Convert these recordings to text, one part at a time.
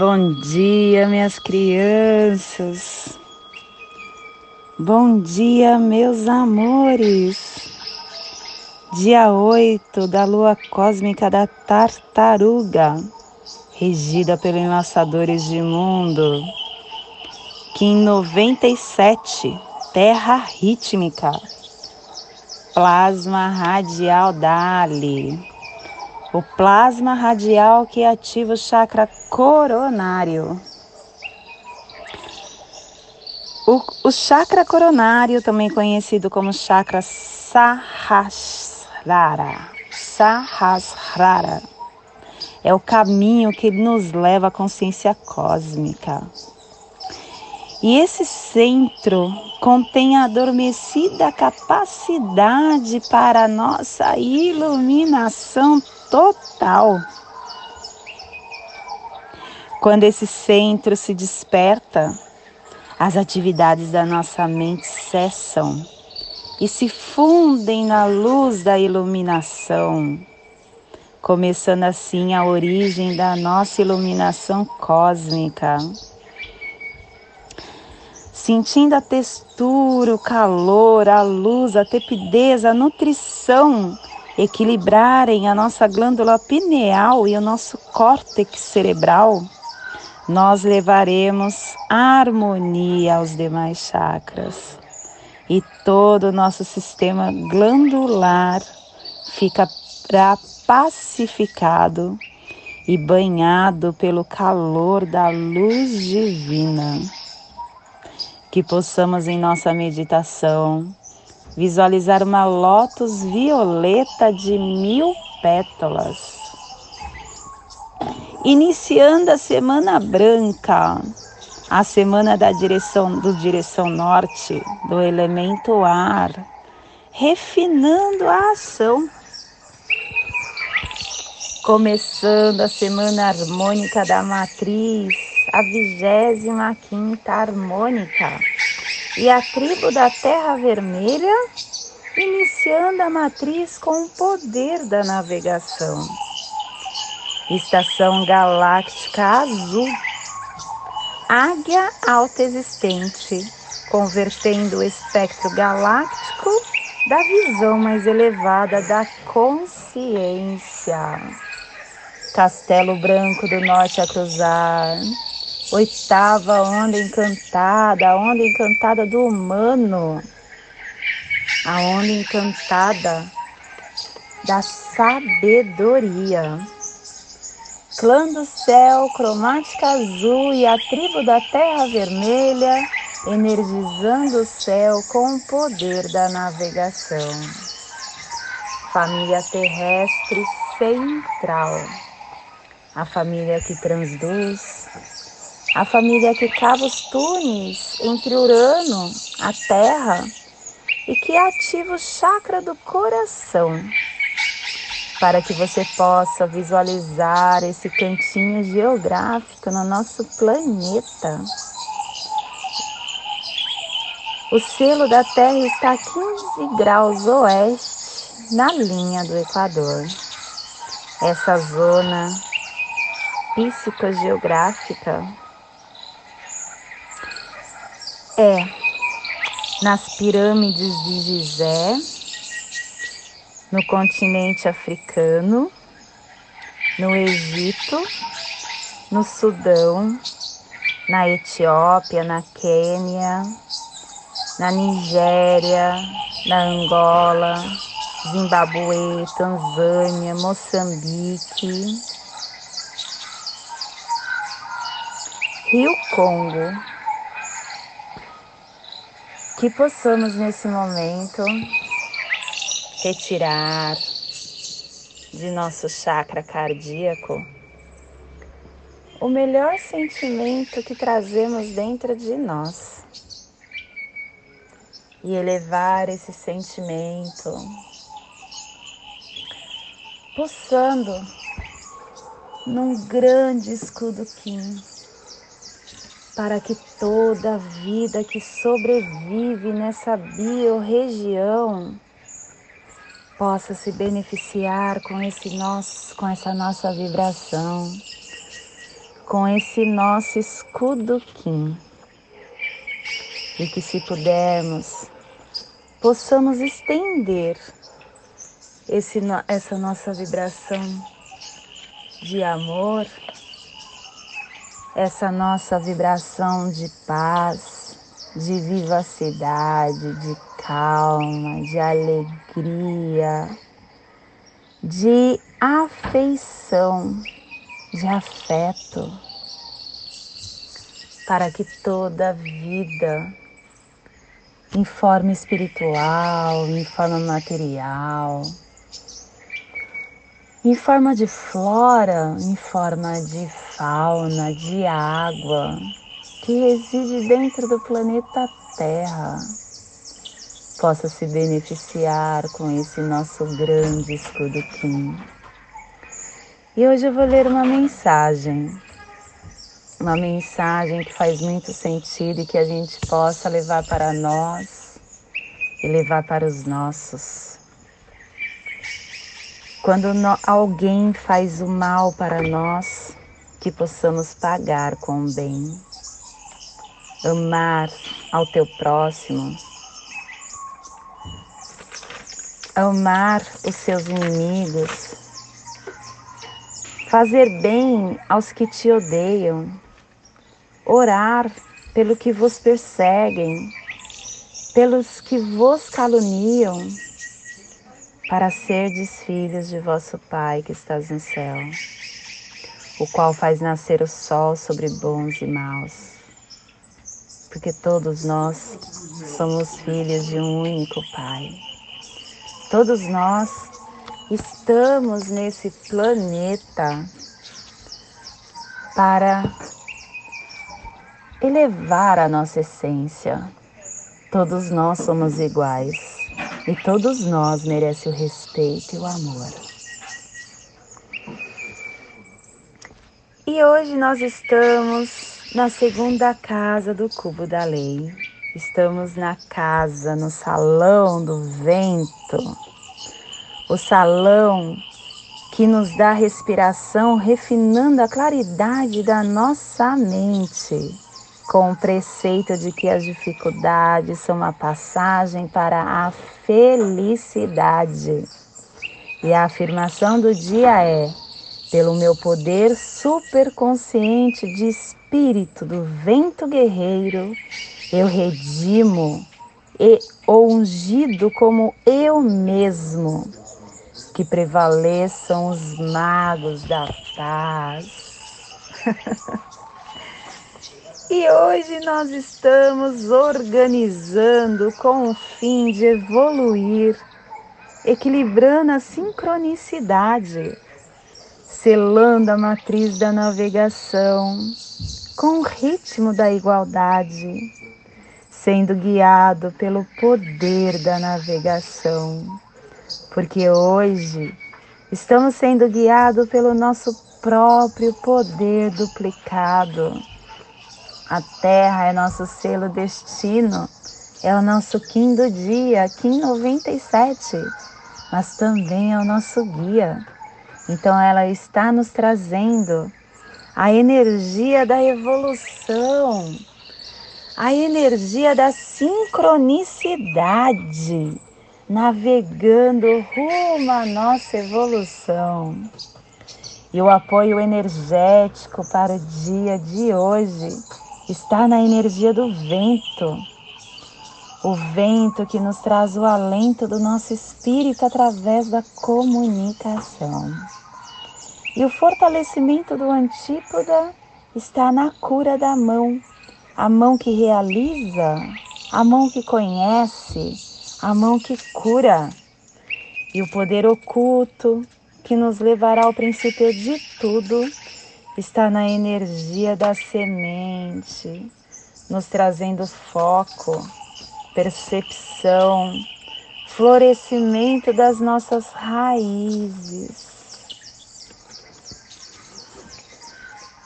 Bom dia, minhas crianças. Bom dia, meus amores. Dia 8 da lua cósmica da tartaruga, regida pelos enlaçadores de mundo. Kim 97, terra rítmica. Plasma radial Dali o plasma radial que ativa o chakra coronário. O, o chakra coronário, também conhecido como chakra Sahasrara, Sahasrara, é o caminho que nos leva à consciência cósmica. E esse centro contém a adormecida capacidade para a nossa iluminação total. Quando esse centro se desperta, as atividades da nossa mente cessam e se fundem na luz da iluminação, começando assim a origem da nossa iluminação cósmica. Sentindo a textura, o calor, a luz, a tepidez, a nutrição equilibrarem a nossa glândula pineal e o nosso córtex cerebral, nós levaremos harmonia aos demais chakras. E todo o nosso sistema glandular fica pacificado e banhado pelo calor da luz divina. Que possamos em nossa meditação visualizar uma lótus violeta de mil pétalas. Iniciando a semana branca, a semana da direção do direção norte, do elemento ar, refinando a ação. Começando a semana harmônica da matriz, a vigésima quinta harmônica e a tribo da Terra Vermelha, iniciando a matriz com o poder da navegação. Estação Galáctica Azul, Águia Alta Existente, convertendo o espectro galáctico da visão mais elevada da consciência. Castelo Branco do Norte a cruzar Oitava onda encantada, a onda encantada do humano, a onda encantada da sabedoria. Clã do céu, cromática azul e a tribo da terra vermelha, energizando o céu com o poder da navegação. Família terrestre central, a família que transduz, a família que cava os túneis entre Urano, a Terra, e que ativa o chakra do coração, para que você possa visualizar esse cantinho geográfico no nosso planeta. O selo da Terra está a 15 graus oeste, na linha do Equador. Essa zona psicogeográfica é. Nas pirâmides de Gizé, no continente africano, no Egito, no Sudão, na Etiópia, na Quênia, na Nigéria, na Angola, Zimbabue, Tanzânia, Moçambique, Rio Congo, que possamos nesse momento retirar de nosso chakra cardíaco o melhor sentimento que trazemos dentro de nós e elevar esse sentimento, pulsando num grande escudo para que toda vida que sobrevive nessa biorregião possa se beneficiar com esse nosso, com essa nossa vibração, com esse nosso escudo Kim. E que se pudermos, possamos estender esse, essa nossa vibração de amor, essa nossa vibração de paz, de vivacidade, de calma, de alegria, de afeição, de afeto, para que toda vida, em forma espiritual, em forma material, em forma de flora, em forma de fauna, de água, que reside dentro do planeta Terra, possa se beneficiar com esse nosso grande escudo Kim. E hoje eu vou ler uma mensagem, uma mensagem que faz muito sentido e que a gente possa levar para nós e levar para os nossos. Quando alguém faz o mal para nós, que possamos pagar com o bem. Amar ao teu próximo. Amar os seus inimigos. Fazer bem aos que te odeiam. Orar pelo que vos perseguem, pelos que vos caluniam para serdes filhos de vosso Pai que estás no céu, o qual faz nascer o sol sobre bons e maus. Porque todos nós somos filhos de um único Pai. Todos nós estamos nesse planeta para elevar a nossa essência. Todos nós somos iguais e todos nós merecem o respeito e o amor. E hoje nós estamos na segunda casa do Cubo da Lei. Estamos na casa, no salão do vento. O salão que nos dá respiração, refinando a claridade da nossa mente com o preceito de que as dificuldades são uma passagem para a felicidade. E a afirmação do dia é: pelo meu poder superconsciente de espírito do vento guerreiro, eu redimo e ungido como eu mesmo. Que prevaleçam os magos da paz. E hoje nós estamos organizando com o fim de evoluir, equilibrando a sincronicidade, selando a matriz da navegação com o ritmo da igualdade, sendo guiado pelo poder da navegação. Porque hoje estamos sendo guiados pelo nosso próprio poder duplicado a terra é nosso selo destino, é o nosso Kim do dia, Kim 97, mas também é o nosso guia. Então ela está nos trazendo a energia da evolução, a energia da sincronicidade, navegando rumo à nossa evolução. E o apoio energético para o dia de hoje está na energia do vento. O vento que nos traz o alento do nosso espírito através da comunicação. E o fortalecimento do antípoda está na cura da mão, a mão que realiza, a mão que conhece, a mão que cura. E o poder oculto que nos levará ao princípio de tudo está na energia da semente, nos trazendo foco, percepção, florescimento das nossas raízes.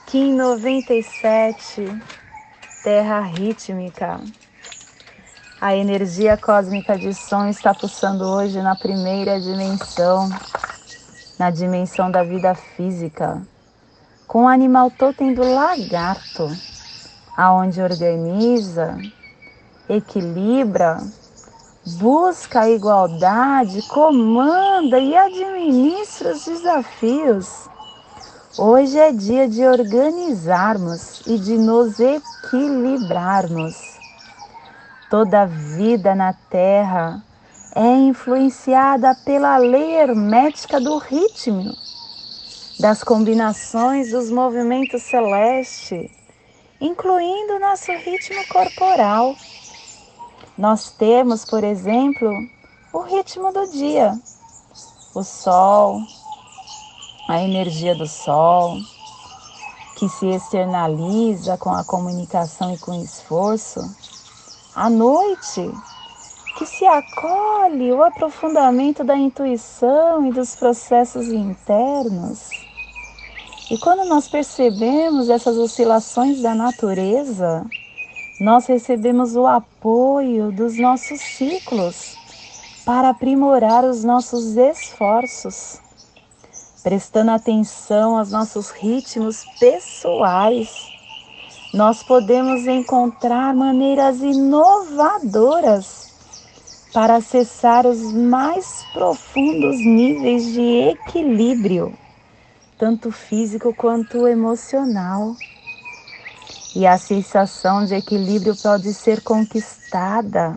Kim 97, Terra rítmica. A energia cósmica de som está pulsando hoje na primeira dimensão, na dimensão da vida física com o animal totem do lagarto, aonde organiza, equilibra, busca a igualdade, comanda e administra os desafios. Hoje é dia de organizarmos e de nos equilibrarmos. Toda vida na Terra é influenciada pela lei hermética do ritmo, das combinações dos movimentos celestes, incluindo nosso ritmo corporal. Nós temos, por exemplo, o ritmo do dia, o sol, a energia do sol, que se externaliza com a comunicação e com o esforço, a noite, que se acolhe o aprofundamento da intuição e dos processos internos. E quando nós percebemos essas oscilações da natureza, nós recebemos o apoio dos nossos ciclos para aprimorar os nossos esforços, prestando atenção aos nossos ritmos pessoais. Nós podemos encontrar maneiras inovadoras para acessar os mais profundos níveis de equilíbrio, tanto físico quanto emocional. E a sensação de equilíbrio pode ser conquistada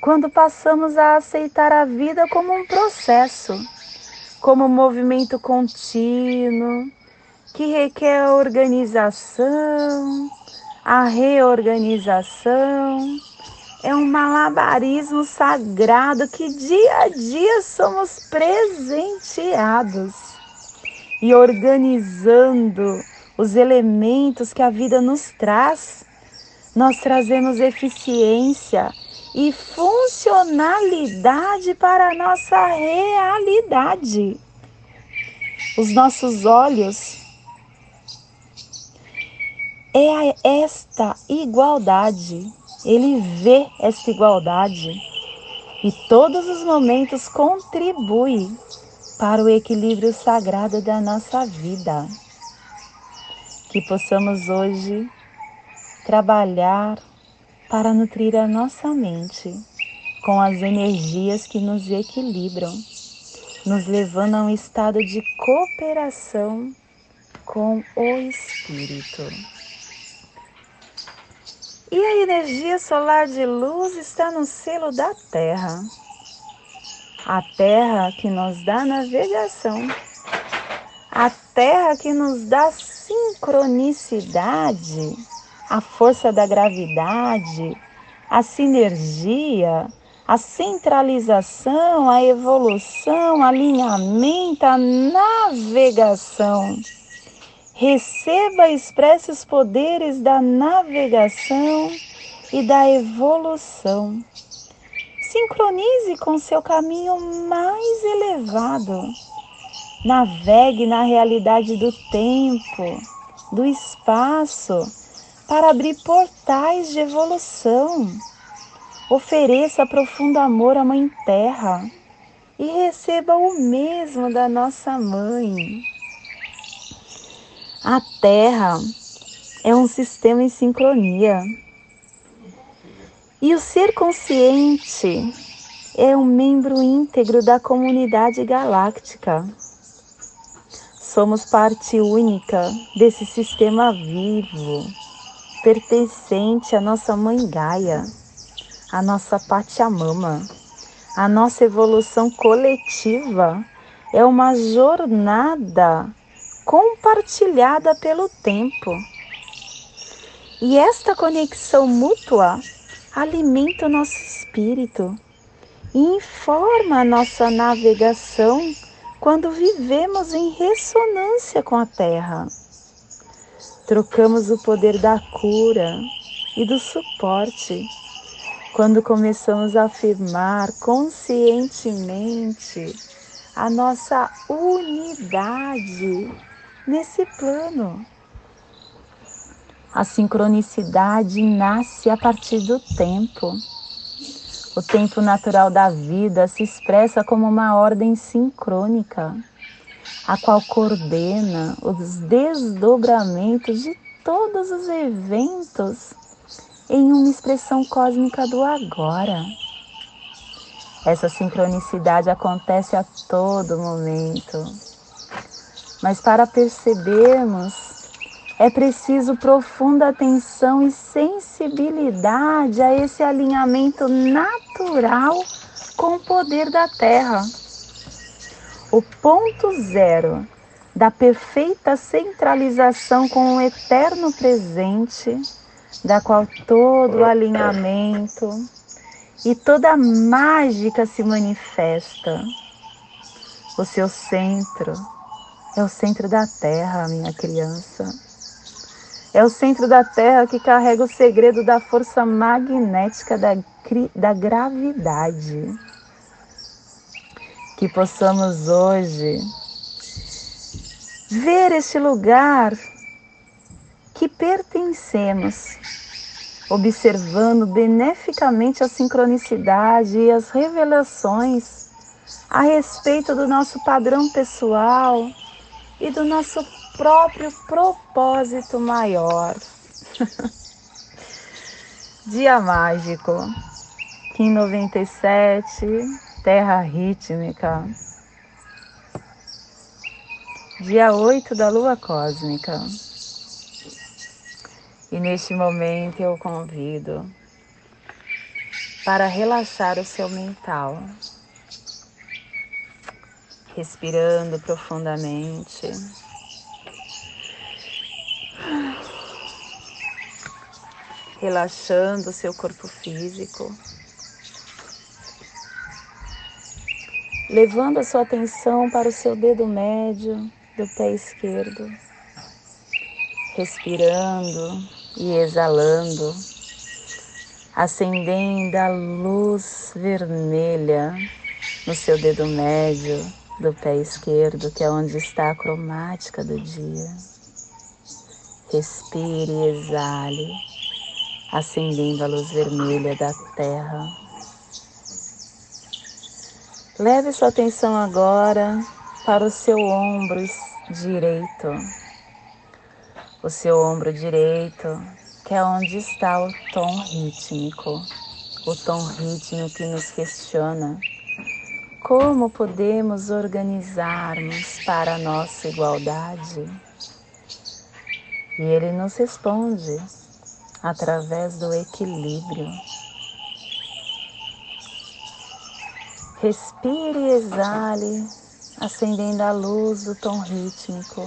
quando passamos a aceitar a vida como um processo, como um movimento contínuo que requer a organização, a reorganização. É um malabarismo sagrado que dia a dia somos presenteados e organizando os elementos que a vida nos traz, nós trazemos eficiência e funcionalidade para a nossa realidade. Os nossos olhos é esta igualdade, ele vê esta igualdade e todos os momentos contribui para o equilíbrio sagrado da nossa vida que possamos hoje trabalhar para nutrir a nossa mente com as energias que nos equilibram, nos levando a um estado de cooperação com o Espírito. E a energia solar de luz está no selo da Terra. A Terra que nos dá navegação. A Terra que nos dá sincronicidade, a força da gravidade, a sinergia, a centralização, a evolução, alinhamento, a navegação. Receba e expresse os poderes da navegação e da evolução. Sincronize com seu caminho mais elevado Navegue na realidade do tempo, do espaço, para abrir portais de evolução. Ofereça profundo amor à Mãe Terra e receba o mesmo da nossa Mãe. A Terra é um sistema em sincronia. E o ser consciente é um membro íntegro da comunidade galáctica. Somos parte única desse sistema vivo, pertencente à nossa mãe Gaia, à nossa Pachamama. A nossa evolução coletiva é uma jornada compartilhada pelo tempo. E esta conexão mútua alimenta o nosso espírito e informa a nossa navegação quando vivemos em ressonância com a Terra. Trocamos o poder da cura e do suporte quando começamos a afirmar conscientemente a nossa unidade nesse plano. A sincronicidade nasce a partir do tempo o tempo natural da vida se expressa como uma ordem sincrônica. a qual coordena os desdobramentos de todos os eventos em uma expressão cósmica do agora. Essa sincronicidade acontece a todo momento. Mas para percebermos, é preciso profunda atenção e sensibilidade a esse alinhamento natural com o poder da Terra. O ponto zero da perfeita centralização com o eterno presente, da qual todo o alinhamento e toda a mágica se manifesta. O seu centro é o centro da Terra, minha criança. É o centro da Terra que carrega o segredo da força magnética da, da gravidade. Que possamos hoje ver este lugar que pertencemos, observando beneficamente a sincronicidade e as revelações a respeito do nosso padrão pessoal e do nosso próprio propósito maior. Dia mágico, Kim 97, Terra Rítmica. Dia 8 da Lua Cósmica. E neste momento eu convido para relaxar o seu mental, respirando profundamente. Relaxando o seu corpo físico. Levando a sua atenção para o seu dedo médio do pé esquerdo. Respirando e exalando, acendendo a luz vermelha no seu dedo médio do pé esquerdo, que é onde está a cromática do dia. Respire e exale, acendendo a luz vermelha da terra. Leve sua atenção agora para o seu ombro direito o seu ombro direito, que é onde está o tom rítmico, o tom rítmico que nos questiona como podemos organizarmos para a nossa igualdade. E ele nos responde através do equilíbrio. Respire e exale, acendendo a luz do tom rítmico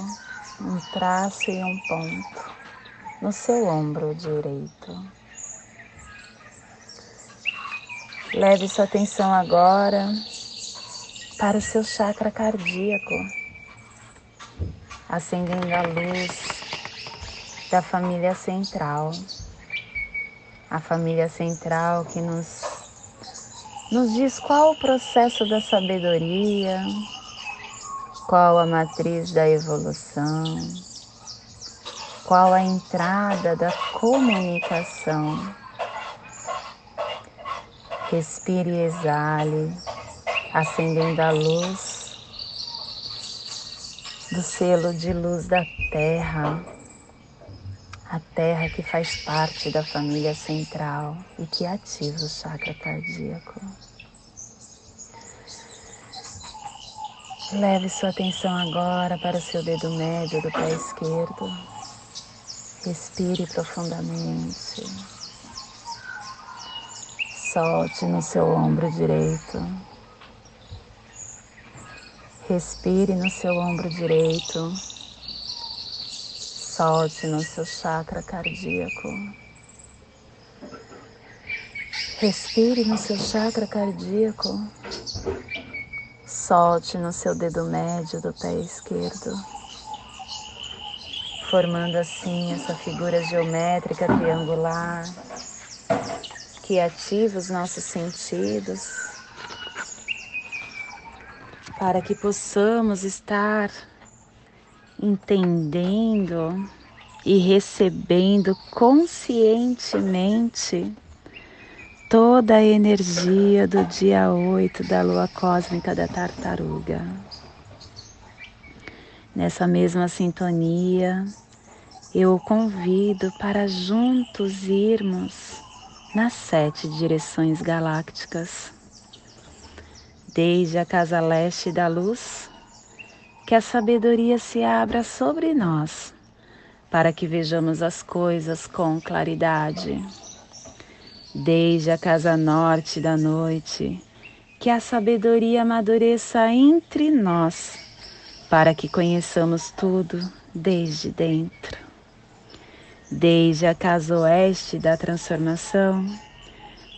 um traço e um ponto no seu ombro direito. Leve sua atenção agora para o seu chakra cardíaco, acendendo a luz da família central. A família central que nos, nos diz qual o processo da sabedoria, qual a matriz da evolução? Qual a entrada da comunicação? Respire e exale, acendendo a luz do selo de luz da Terra, a Terra que faz parte da família central e que ativa o chakra cardíaco. Leve sua atenção agora para o seu dedo médio do pé esquerdo. Respire profundamente. Solte no seu ombro direito. Respire no seu ombro direito. Solte no seu chakra cardíaco. Respire no seu chakra cardíaco. Solte no seu dedo médio do pé esquerdo, formando assim essa figura geométrica triangular que ativa os nossos sentidos para que possamos estar entendendo e recebendo conscientemente toda a energia do dia 8 da lua cósmica da tartaruga. Nessa mesma sintonia, eu o convido para juntos irmos nas sete direções galácticas. Desde a casa leste da luz, que a sabedoria se abra sobre nós, para que vejamos as coisas com claridade. Desde a casa norte da noite, que a sabedoria amadureça entre nós, para que conheçamos tudo desde dentro desde a casa oeste da transformação,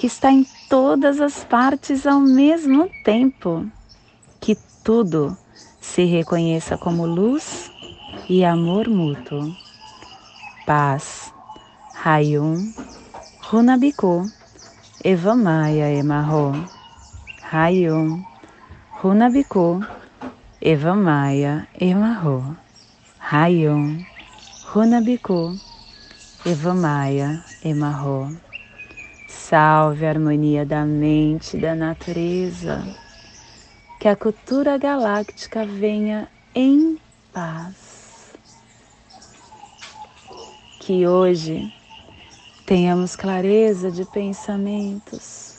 que está em todas as partes ao mesmo tempo, que tudo se reconheça como luz e amor mútuo. Paz, Rayum, Runabiku, Evamaya Emarro. Rayum, Runabiku, Evamaya Emarro. Rayum, Runabiku, Evamaya Emarro. Salve a harmonia da mente e da natureza. Que a cultura galáctica venha em paz. Que hoje tenhamos clareza de pensamentos.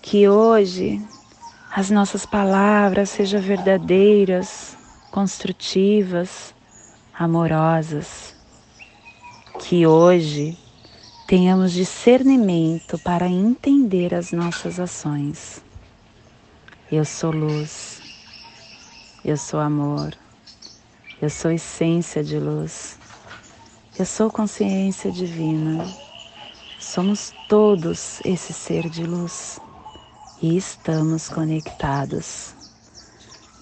Que hoje as nossas palavras sejam verdadeiras, construtivas, amorosas que hoje tenhamos discernimento para entender as nossas ações. Eu sou luz, eu sou amor, eu sou essência de luz, eu sou consciência divina. Somos todos esse ser de luz. E estamos conectados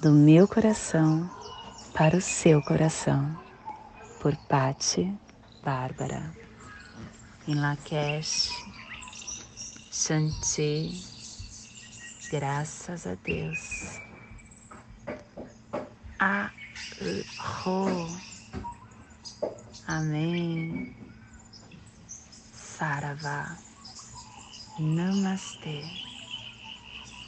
do meu coração para o seu coração, por Pati Bárbara, em Lakesh, Shanti, graças a Deus. Arro, Amém. Saravá, Namastê.